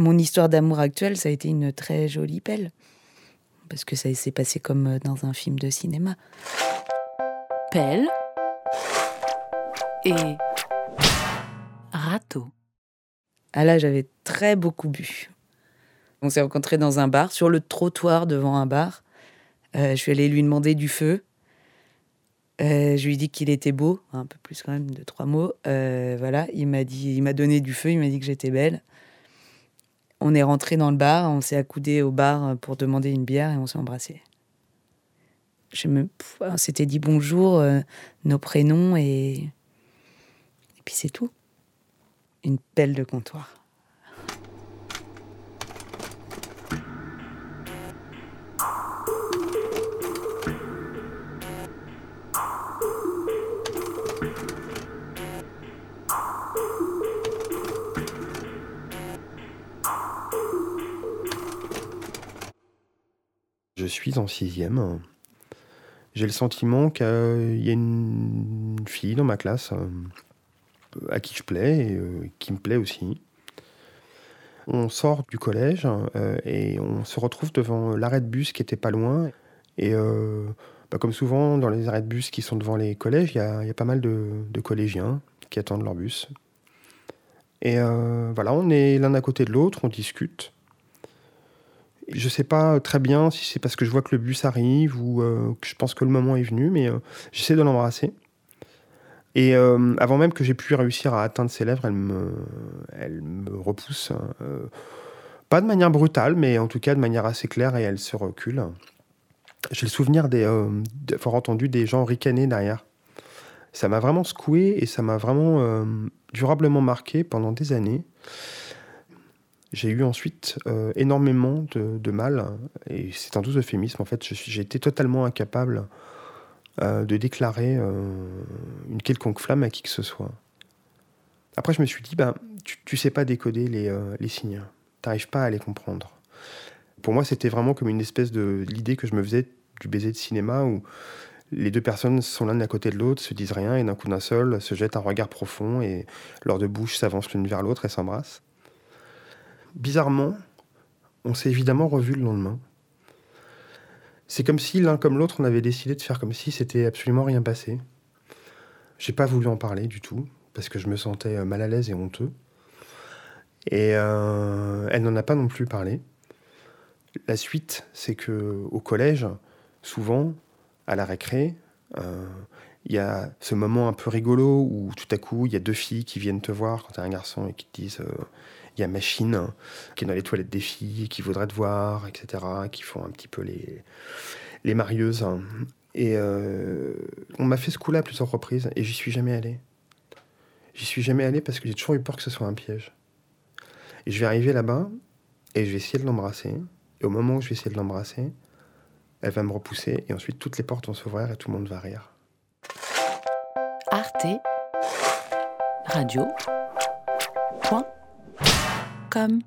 mon histoire d'amour actuelle, ça a été une très jolie pelle. Parce que ça s'est passé comme euh, dans un film de cinéma. Pelle et râteau. Ah là, j'avais très beaucoup bu. On s'est rencontrés dans un bar, sur le trottoir devant un bar. Euh, je suis allée lui demander du feu. Euh, je lui ai dit qu'il était beau, un peu plus quand même de trois mots. Euh, voilà, il m'a dit, il m'a donné du feu, il m'a dit que j'étais belle. On est rentré dans le bar, on s'est accoudé au bar pour demander une bière et on s'est embrassé. Me, on s'était dit bonjour, nos prénoms et et puis c'est tout. Une pelle de comptoir. Je suis en sixième. J'ai le sentiment qu'il y a une fille dans ma classe euh, à qui je plais et euh, qui me plaît aussi. On sort du collège euh, et on se retrouve devant l'arrêt de bus qui était pas loin. Et bah, comme souvent dans les arrêts de bus qui sont devant les collèges, il y a, pas mal de, de, collégiens qui attendent leur bus. Et voilà, on est l'un à côté de l'autre, on discute. Je sais pas très bien si c'est parce que je vois que le bus arrive ou euh, que je pense que le moment est venu, mais euh, j'essaie de l'embrasser. Et euh, avant même que j'ai pu réussir à atteindre ses lèvres, elle me, elle me repousse. pas de manière brutale, mais en tout cas de manière assez claire et elle se recule. J'ai le souvenir d'avoir entendu des gens ricaner derrière. Ça m'a vraiment secoué et ça m'a vraiment durablement marqué pendant des années. J'ai eu ensuite euh, énormément de, mal, et c'est un doux euphémisme en fait, j'ai été totalement incapable euh, de déclarer euh, une quelconque flamme à qui que ce soit. Après, je me suis dit, ben, tu, tu sais pas décoder les, les signes, t'arrives pas à les comprendre. Pour moi, c'était vraiment comme une espèce de l'idée que je me faisais du baiser de cinéma où les deux personnes sont l'un à côté de l'autre, se disent rien et d'un coup d'un seul se jettent un regard profond et leurs deux bouches s'avancent l'une vers l'autre et s'embrassent bizarrement, on s'est évidemment revu le lendemain. C'est comme si l'un comme l'autre, on avait décidé de faire comme si c'était absolument rien passé. J'ai pas voulu en parler du tout, parce que je me sentais euh, mal à l'aise et honteux. Et euh, elle n'en a pas non plus parlé. La suite, c'est que au collège, souvent, à la récré, euh, il y a ce moment un peu rigolo où tout à coup, il y a deux filles qui viennent te voir quand t'es un garçon et qui te disent y a Machine qui est dans les toilettes des filles, qui voudrait te voir, etc., qui font un petit peu les, les marieuses. Et euh, on m'a fait ce coup-là à plusieurs reprises et j'y suis jamais allé. J'y suis jamais allé parce que j'ai toujours eu peur que ce soit un piège. Et je vais arriver là-bas et je vais essayer de l'embrasser. Et au moment où je vais essayer de l'embrasser, elle va me repousser et ensuite toutes les portes vont s'ouvrir et tout le monde va rire. Arte Radio. Point comme